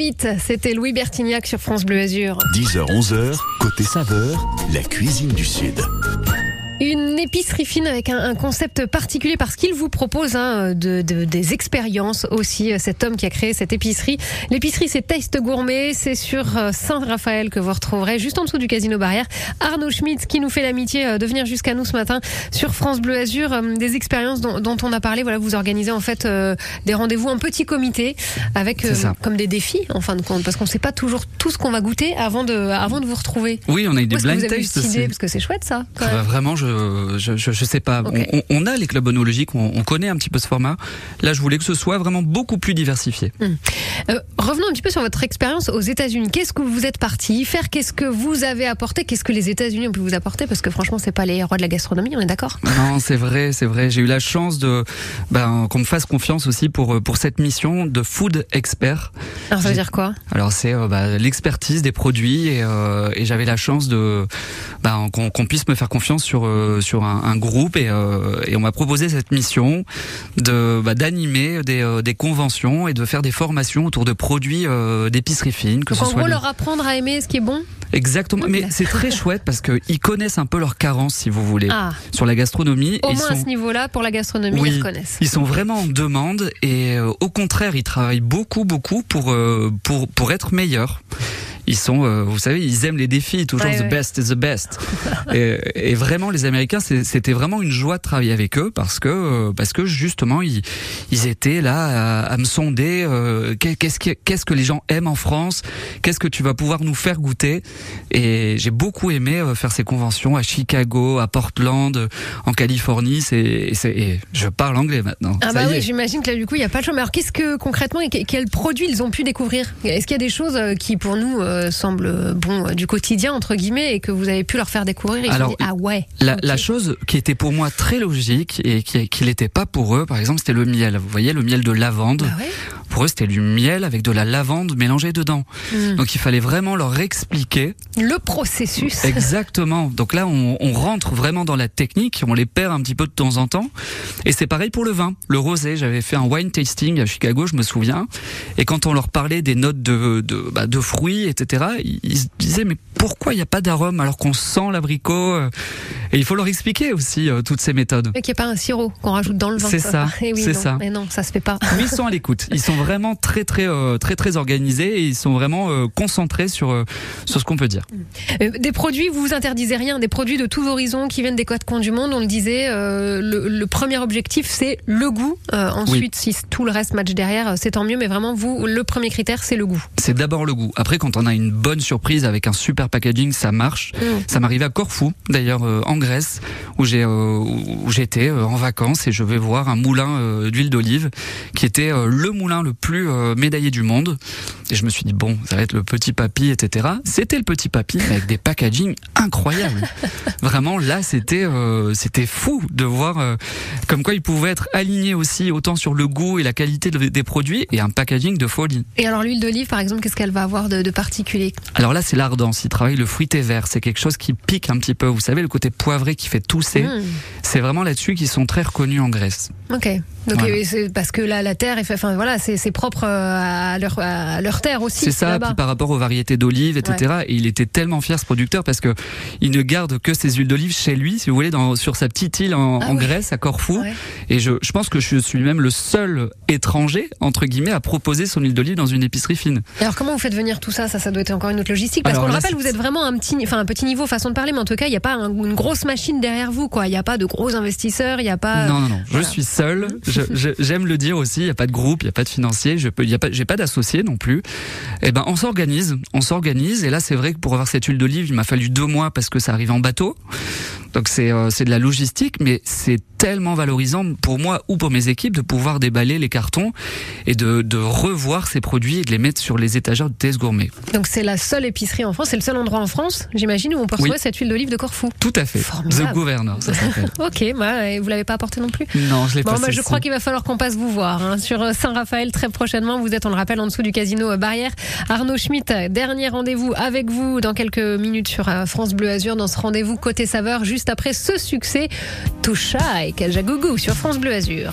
Vite, c'était Louis Bertignac sur France Bleu Azur. 10h, 11h, côté saveur, la cuisine du Sud. Une épicerie fine avec un, un concept particulier parce qu'il vous propose hein, de, de- des expériences aussi. euh, Cet homme qui a créé cette épicerie. L'épicerie, c'est Taste Gourmet. C'est sur euh, Saint-Raphaël que vous retrouverez juste en dessous du Casino Barrière. Arnaud Schmitz qui nous fait l'amitié euh, de venir jusqu'à nous ce matin sur France Bleu Azur. Euh, Des expériences dont, dont on a parlé. Voilà, vous organisez en fait euh, des rendez-vous en petit comité avec ça. comme des défis en fin de compte parce qu'on ne sait pas toujours tout ce qu'on va goûter avant de, avant de vous retrouver. Oui, on a eu des blind aussi. Parce que c'est chouette ça. quand Euh, vraiment, je, je, je, je sais pas. On, a les clubs onologiques, on, on connaît un petit peu ce format. Là, je voulais que ce soit vraiment beaucoup plus diversifié. Euh, revenons un petit peu sur votre expérience aux États-Unis. Qu'est-ce que vous êtes parti faire? Qu'est-ce que vous avez apporté? Qu'est-ce que les États-Unis ont pu vous apporter? Parce que franchement, c'est pas les rois de la gastronomie, on est d'accord? Non, c'est vrai, c'est vrai. J'ai eu la chance de ben, qu'on me fasse confiance aussi pour euh, pour cette mission de food expert. Alors ça veut dire quoi? Alors c'est euh, bah, l'expertise des produits et, euh, et j'avais la chance de ben, qu'on qu'on puisse me faire confiance sur euh, sur un, un groupe et, euh, et on m'a proposé cette mission de bah, d'animer des, euh, des conventions et de faire des formations autour de produits d'épicerie fine que Donc ce en soit gros, les- leur apprendre à aimer ce qui est bon exactement mais c'est très chouette parce que ils connaissent un peu leurs carences si vous voulez Ah, sur la gastronomie au ils moins à ce niveau-là, pour la gastronomie, Oui. ils reconnaissent. ils sont vraiment en demande et au contraire, ils travaillent beaucoup, beaucoup pour pour pour être meilleurs. Ils sont, euh, vous savez, ils aiment les défis, toujours Ouais, the ouais. best is the best. (laughs) et, et vraiment, les Américains, c'était vraiment une joie de travailler avec eux parce que euh, parce que justement, ils ils étaient là à, à me sonder euh, qu'est- qu'est-ce que qu'est-ce que les gens aiment en France, qu'est-ce que tu vas pouvoir nous faire goûter. Et j'ai beaucoup aimé euh, faire ces conventions à Chicago, à Portland, euh, en Californie. C'est c'est- je parle anglais maintenant. Ah bah oui, j'imagine que là du coup il y a pas de choix. Mais alors qu'est-ce que concrètement et que- quels produits ils ont pu découvrir? Est-ce qu'il y a des choses qui pour nous euh, semblent euh, bon euh, du quotidien entre guillemets et que vous avez pu leur faire découvrir et Ils Alors, dit, ah ouais. La, chose qui était pour moi très logique et qui qui n'était pas pour eux, par exemple, c'était le miel. Vous voyez, le miel de lavande. Bah ouais. Pour eux, c'était du miel avec de la lavande mélangée dedans. Mm. Donc il fallait vraiment leur expliquer Le processus. exactement. Donc là, on, on rentre vraiment dans la technique, on les perd un petit peu de temps en temps. Et c'est pareil pour le vin, le rosé. J'avais fait un wine tasting à Chicago, je me souviens. Et quand on leur parlait des notes de de, bah, de fruits, etc., ils, se disaient mais pourquoi il n'y a pas d'arôme alors qu'on sent l'abricot euh? Et il faut leur expliquer aussi euh, toutes ces méthodes. Et qu'il n'y a pas un sirop qu'on rajoute dans le vin. C'est ça, (laughs) Eh oui, c'est non. ça. Mais non, ça se fait pas. Mais ils sont à l'écoute. Ils sont (laughs) vraiment très très euh, très très organisés et ils sont vraiment euh, concentrés sur euh, sur ce qu'on peut dire. Des produits, vous vous interdisez rien, des produits de tous horizons qui viennent des quatre coins du monde. On le disait, le, le premier objectif c'est le goût. Ensuite, si tout le reste match derrière, c'est tant mieux. Mais vraiment, vous, le premier critère c'est le goût. C'est d'abord le goût. Après, quand on a une bonne surprise avec un super packaging, ça marche. Mm. Ça m'arrive à Corfou, d'ailleurs en Grèce, où j'ai où j'étais en vacances et je vais voir un moulin d'huile d'olive qui était le moulin le plus euh, médaillé du monde. Et je me suis dit bon, ça va être le petit papy, etc. C'était le petit papy mais avec des packaging incroyables. (laughs) Vraiment, là, c'était euh, c'était fou de voir euh, comme quoi il pouvait être aligné aussi autant sur le goût et la qualité de- des produits et un packaging de folie. Et alors l'huile d'olive, par exemple, qu'est-ce qu'elle va avoir de, de particulier? Alors là, c'est l'ardence. Il travaille le fruité vert. C'est quelque chose qui pique un petit peu. Vous savez, le côté poivré qui fait tousser. Mm. C'est vraiment là-dessus qu'ils sont très reconnus en Grèce. Ok. Donc Voilà. parce que là, la terre, est fait- enfin voilà, c'est c'est propre euh, à leur à leur terre aussi. C'est ça, puis par rapport aux variétés d'olives, etc. Et il était tellement fier, ce producteur, parce que il ne garde que ses huiles d'olive chez lui, si vous voulez, dans, sur sa petite île en, Ah en. Grèce, à Corfou. Ouais. Et je, je pense que je suis même le seul étranger, entre guillemets, à proposer son huile d'olive dans une épicerie fine. Et Alors comment vous faites venir tout ça? Ça, ça doit être encore une autre logistique. Parce qu'on le rappelle, vous êtes vraiment un petit, enfin un petit niveau façon de parler, mais en tout cas, il n'y a pas un- une grosse machine derrière vous, quoi. Il n'y a pas de gros investisseurs, il n'y a pas. Non, non, non. voilà. Je suis seul. (laughs) J'aime le dire aussi. Il n'y a pas de groupe, il n'y a pas de financier. Je peux, il y a pas, j'ai pas d'associé non plus. Eh ben, on s'organise, on s'organise. Et là, c'est vrai que pour avoir cette huile d'olive, il m'a fallu deux mois parce que ça arrive en bateau. Donc c'est, euh, c'est de la logistique, mais c'est tellement valorisant pour moi ou pour mes équipes de pouvoir déballer les cartons et de, de revoir ces produits et de les mettre sur les étagères de TS Gourmet. Donc c'est la seule épicerie en France, c'est le seul endroit en France, j'imagine, où on peut retrouver Oui. cette huile d'olive de Corfou. Tout à fait. Formidable. The Governor, ça s'appelle. (laughs) Ok, bah, et vous l'avez pas apporté non plus. non, je l'ai Bon, pas. bah, je crois qu'il va falloir qu'on passe vous voir hein, sur euh, Saint-Raphaël très prochainement. Vous êtes, on le rappelle, en dessous du casino Barrière. Arnaud Schmitt, dernier rendez-vous avec vous dans quelques minutes sur euh, France Bleu Azur dans ce rendez-vous côté saveur juste après ce succès Toucha et Kajagougou sur France Bleu Azur.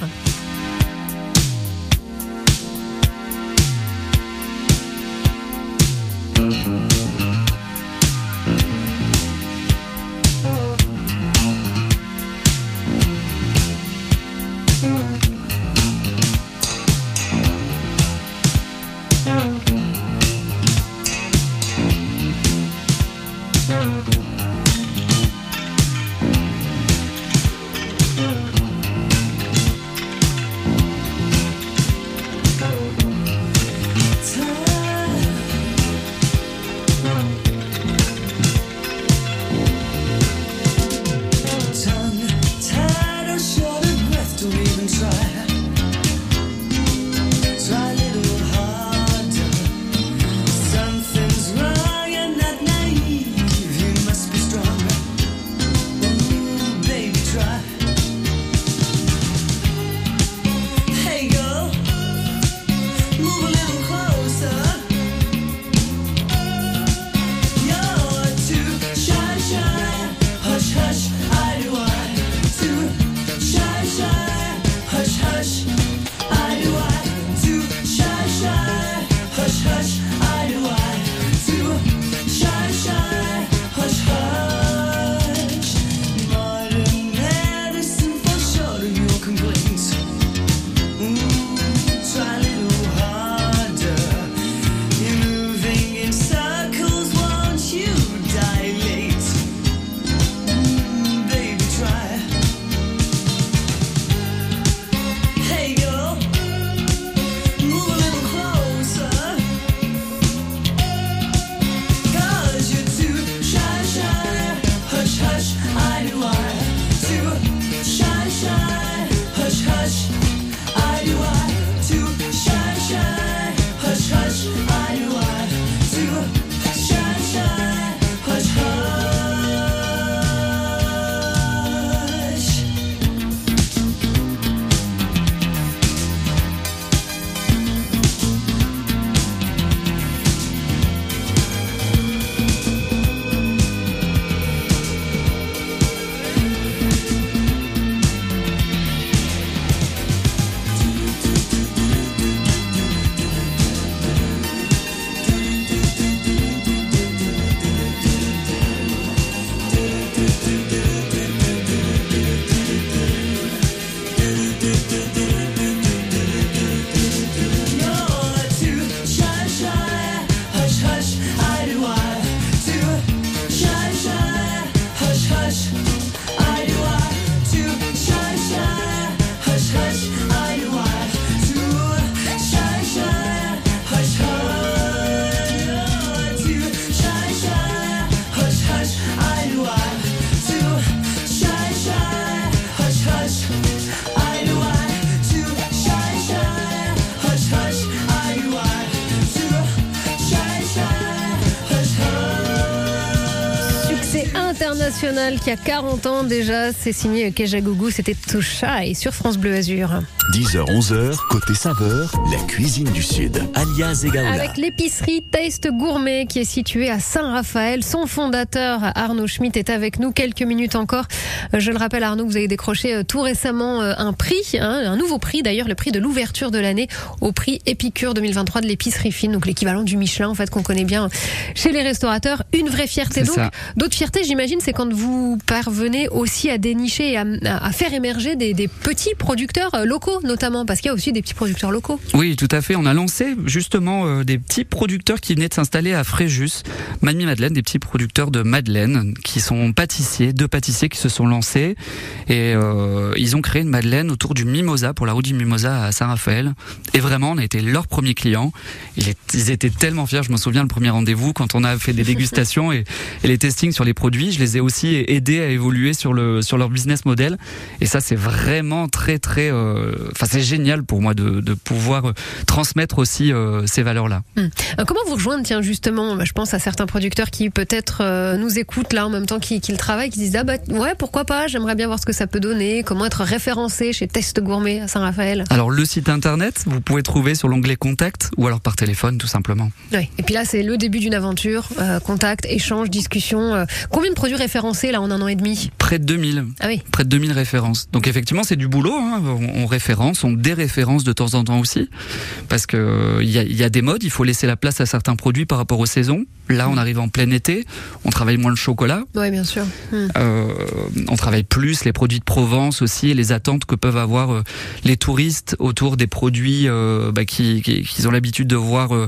International qui a 40 ans déjà. C'est signé Keja Gougou, c'était Too Shy sur France Bleu Azur. 10h-11h, côté saveur, la cuisine du Sud, alias Egaola. Avec l'épicerie Taste Gourmet qui est située à Saint-Raphaël. Son fondateur Arnaud Schmitt est avec nous quelques minutes encore. Euh, Je le rappelle Arnaud, vous avez décroché euh, tout récemment euh, un prix, hein, un nouveau prix d'ailleurs, le prix de l'ouverture de l'année au prix Épicure 2023 de l'épicerie fine, donc l'équivalent du Michelin en fait qu'on connaît bien chez les restaurateurs. Une vraie fierté donc. D'autres fiertés j'imagine c'est quand vous parvenez aussi à dénicher et à, faire émerger des, petits producteurs euh, locaux notamment parce qu'il y a aussi des petits producteurs locaux. Oui, tout à fait. On a lancé justement euh, des petits producteurs qui venaient de s'installer à Fréjus, Mamie Madeleine, des petits producteurs de Madeleine qui sont pâtissiers, deux pâtissiers qui se sont lancés et euh, ils ont créé une Madeleine autour du Mimosa pour la route du Mimosa à Saint-Raphaël. Et vraiment, on a été leur premier client. Ils étaient tellement fiers. Je me souviens le premier rendez-vous quand on a fait des dégustations et les testings sur les produits. Je les ai aussi aidés à évoluer sur le sur leur business model. Et ça, c'est vraiment très très. euh, Enfin, c'est génial pour moi de, de pouvoir euh, transmettre aussi euh, ces valeurs-là. Euh, Comment vous rejoindre, tiens, justement? Bah, Je pense à certains producteurs qui peut-être nous écoutent là en même temps qu'ils qu'ils travaillent, qui disent Ah bah ouais, pourquoi pas, j'aimerais bien voir ce que ça peut donner, comment être référencé chez Test Gourmet à Saint-Raphaël? Alors le site internet, vous pouvez trouver sur l'onglet contact ou alors par téléphone tout simplement. Oui. Et puis là, c'est le début d'une aventure, euh, contact, échange, discussion. euh. Combien de produits référencés là en un an et demi Près de 2000. Ah oui. Près de 2000 références. Donc effectivement, c'est du boulot. Hein. On, référence, on déréférence de temps en temps aussi, parce que il y a, il y a des modes. Il faut laisser la place à certains produits par rapport aux saisons. Là, on arrive en plein été. On travaille moins le chocolat. Oui, bien sûr. Hmm. Euh, on travaille plus les produits de Provence aussi, et les attentes que peuvent avoir euh, les touristes autour des produits euh, bah, qui, qui, qu'ils ont l'habitude de voir euh,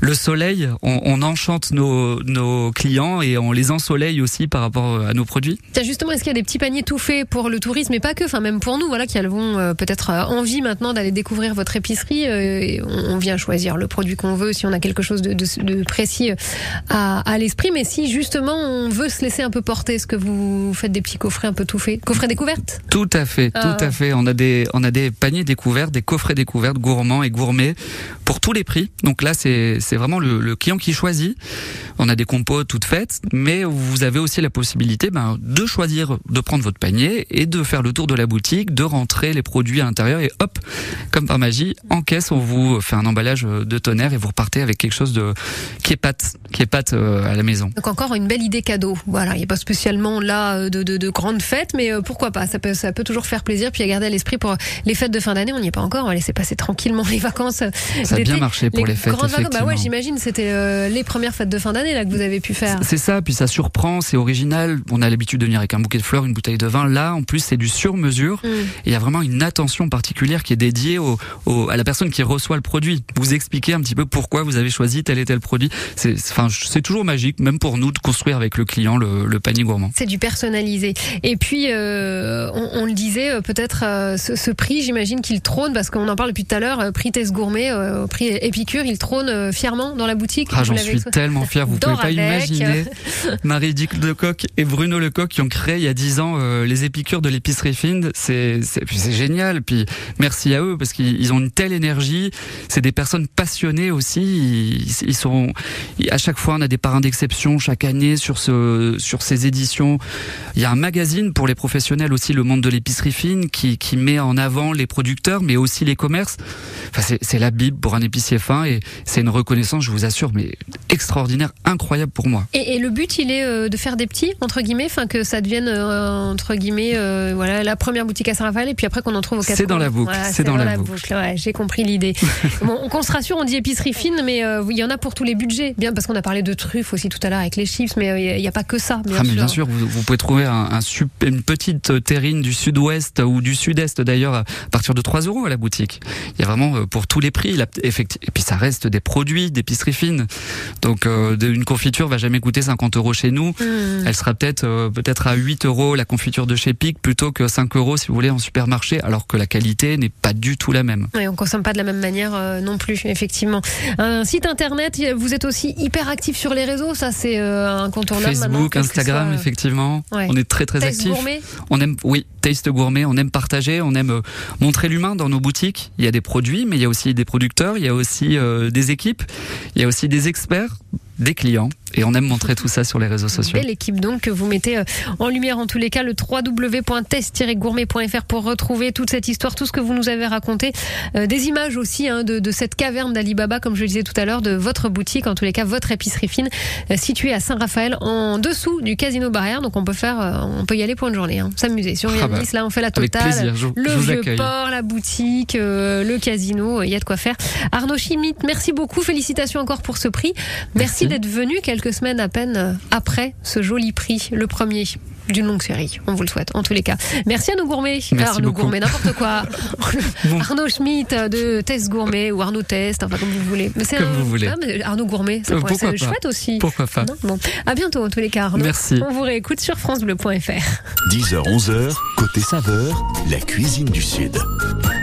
le soleil. On, on enchante nos, nos clients et on les ensoleille aussi par rapport à nos produits? Tiens, justement, est-ce qu'il y a des petits paniers tout faits pour le tourisme et pas que, enfin même pour nous, voilà, qui avons euh, peut-être euh, envie maintenant d'aller découvrir votre épicerie. euh, et on, vient choisir le produit qu'on veut, si on a quelque chose de, de- de précis à, à l'esprit. Mais si justement on veut se laisser un peu porter, est-ce que vous faites des petits coffrets un peu tout faits, coffrets découvertes? Tout à fait, Ah tout ouais. à fait. On a des, on a des paniers découverts, des coffrets découverts, gourmands et gourmets pour tous les prix. Donc là, c'est, c'est vraiment le, le client qui choisit. On a des compos toutes faites, mais vous avez aussi la possibilité ben, de choisir de prendre votre panier et de faire le tour de la boutique, de rentrer les produits à l'intérieur et hop, comme par magie, en caisse, on vous fait un emballage de tonnerre et vous repartez avec quelque chose de qui est pâte, qui pâte euh, à la maison. Donc encore une belle idée cadeau. Voilà, il n'y a pas spécialement là euh, de, de, de grandes fêtes, mais euh, pourquoi pas Ça peut, ça peut toujours faire plaisir. Puis à garder à l'esprit pour les fêtes de fin d'année. On n'y est pas encore. On va laisser passer tranquillement (laughs) les vacances. Ça a bien marché pour les, fêtes. grandes vacances. Bah ouais, j'imagine. C'était les premières fêtes de fin d'année là que vous avez pu faire. C'est ça, puis ça surprend, c'est original. On a l'habitude de venir avec un bouquet de fleurs, une bouteille de vin. Là, en plus, c'est du sur-mesure. Mm. Il y a vraiment une attention particulière qui est dédiée au, au- à la personne qui reçoit le produit. Vous expliquez un petit peu pourquoi vous avez choisi tel et tel produit. C'est, c'est- enfin, c'est toujours magique, même pour nous, de construire avec le client le, le panier gourmand. C'est du personnalisé. Et puis, euh, on, on le disait, euh, peut-être euh, ce, ce prix, j'imagine qu'il trône, parce qu'on en parle depuis tout à l'heure, prix Test Gourmet, euh, prix Épicure, il trône fièrement dans la boutique. Ah, j'en suis tellement fier. Vous pouvez pas avec. imaginer (laughs) Marie-Dick Lecoq et Bruno Lecoq qui ont créé il y a 10 ans euh, les épicures de l'épicerie fine. C'est, génial. Puis merci à eux parce qu'ils ils ont une telle énergie. C'est des personnes passionnées aussi. Ils, sont, à chaque fois, on a des parrains d'exception chaque année sur ce, sur ces éditions. Il y a un magazine pour les professionnels aussi, le monde de l'épicerie fine, qui, met en avant les producteurs, mais aussi les commerces. C'est, la bible pour un épicier fin et c'est une reconnaissance, je vous assure, mais extraordinaire, incroyable pour moi. Et, et le but, il est euh, de faire des petits, entre guillemets, enfin que ça devienne, euh, entre guillemets, euh, voilà, la première boutique à Saint-Raphaël, et puis après qu'on en trouve au quatre C'est dans la boucle, Voilà, c'est dans la boucle. Ouais, j'ai compris l'idée. (laughs) bon, qu'on se rassure, on dit épicerie fine, mais euh, il y en a pour tous les budgets. Bien, parce qu'on a parlé de truffes aussi tout à l'heure avec les chips, mais il n'y a pas que ça. Bien ah, mais sûr. bien sûr, vous, vous pouvez trouver un, un sup- une petite terrine du sud-ouest ou du sud-est d'ailleurs à partir de 3 euros à la boutique. Il y a vraiment pour tous les prix. La- Et puis ça reste des produits d'épicerie fine. Donc une confiture va jamais coûter 50 euros chez nous. Hmm. Elle sera peut-être euh, peut-être à 8 euros la confiture de chez Pic plutôt que 5 euros si vous voulez en supermarché, alors que la qualité n'est pas du tout la même. Oui, on consomme pas de la même manière euh, non plus, effectivement. Un site internet, vous êtes aussi hyper actif sur les réseaux, ça c'est euh, incontournable. Facebook, Instagram, soit- effectivement. Ouais. On est très très gourmet. On aime, oui, taste gourmet. On aime partager, on aime euh, montrer l'humain dans nos boutiques. Il y a des produits, mais il y a aussi des producteurs, il y a aussi euh, des équipes, il y a aussi des experts. des clients et on aime montrer tout ça sur les réseaux sociaux. Belle équipe donc que vous mettez euh, en lumière en tous les cas le www.test-gourmet.fr pour retrouver toute cette histoire, tout ce que vous nous avez raconté, Euh, des images aussi hein, de, de cette caverne d'Alibaba comme je le disais tout à l'heure, de votre boutique, en tous les cas votre épicerie fine euh, située à Saint-Raphaël en dessous du Casino Barrière. Donc on peut faire, euh, on peut y aller pour une journée, hein, s'amuser. Si on Ah bah, Nice, là on fait la avec totale. plaisir, je- le je vieux accueille. port, la boutique, euh, le casino, il y a de quoi faire. Arnaud Schmitt, merci beaucoup, félicitations encore pour ce prix. Merci, Merci. d'être venu quelques semaines à peine après ce joli prix, le premier d'une longue série. On vous le souhaite, en tous les cas. Merci à nos gourmets. Merci Arnaud beaucoup. Gourmet, n'importe quoi. (laughs) Bon. Arnaud Schmitt de Test Gourmet ou Arnaud Test, enfin comme vous voulez. Mais c'est Comme un- vous voulez. Ah, mais Arnaud Gourmet, ça Euh, pourrait être chouette aussi. Pourquoi pas Non bon. À bientôt, en tous les cas, Arnaud. Merci. On vous réécoute sur FranceBleu.fr. 10h-11h, côté saveur, la cuisine du Sud.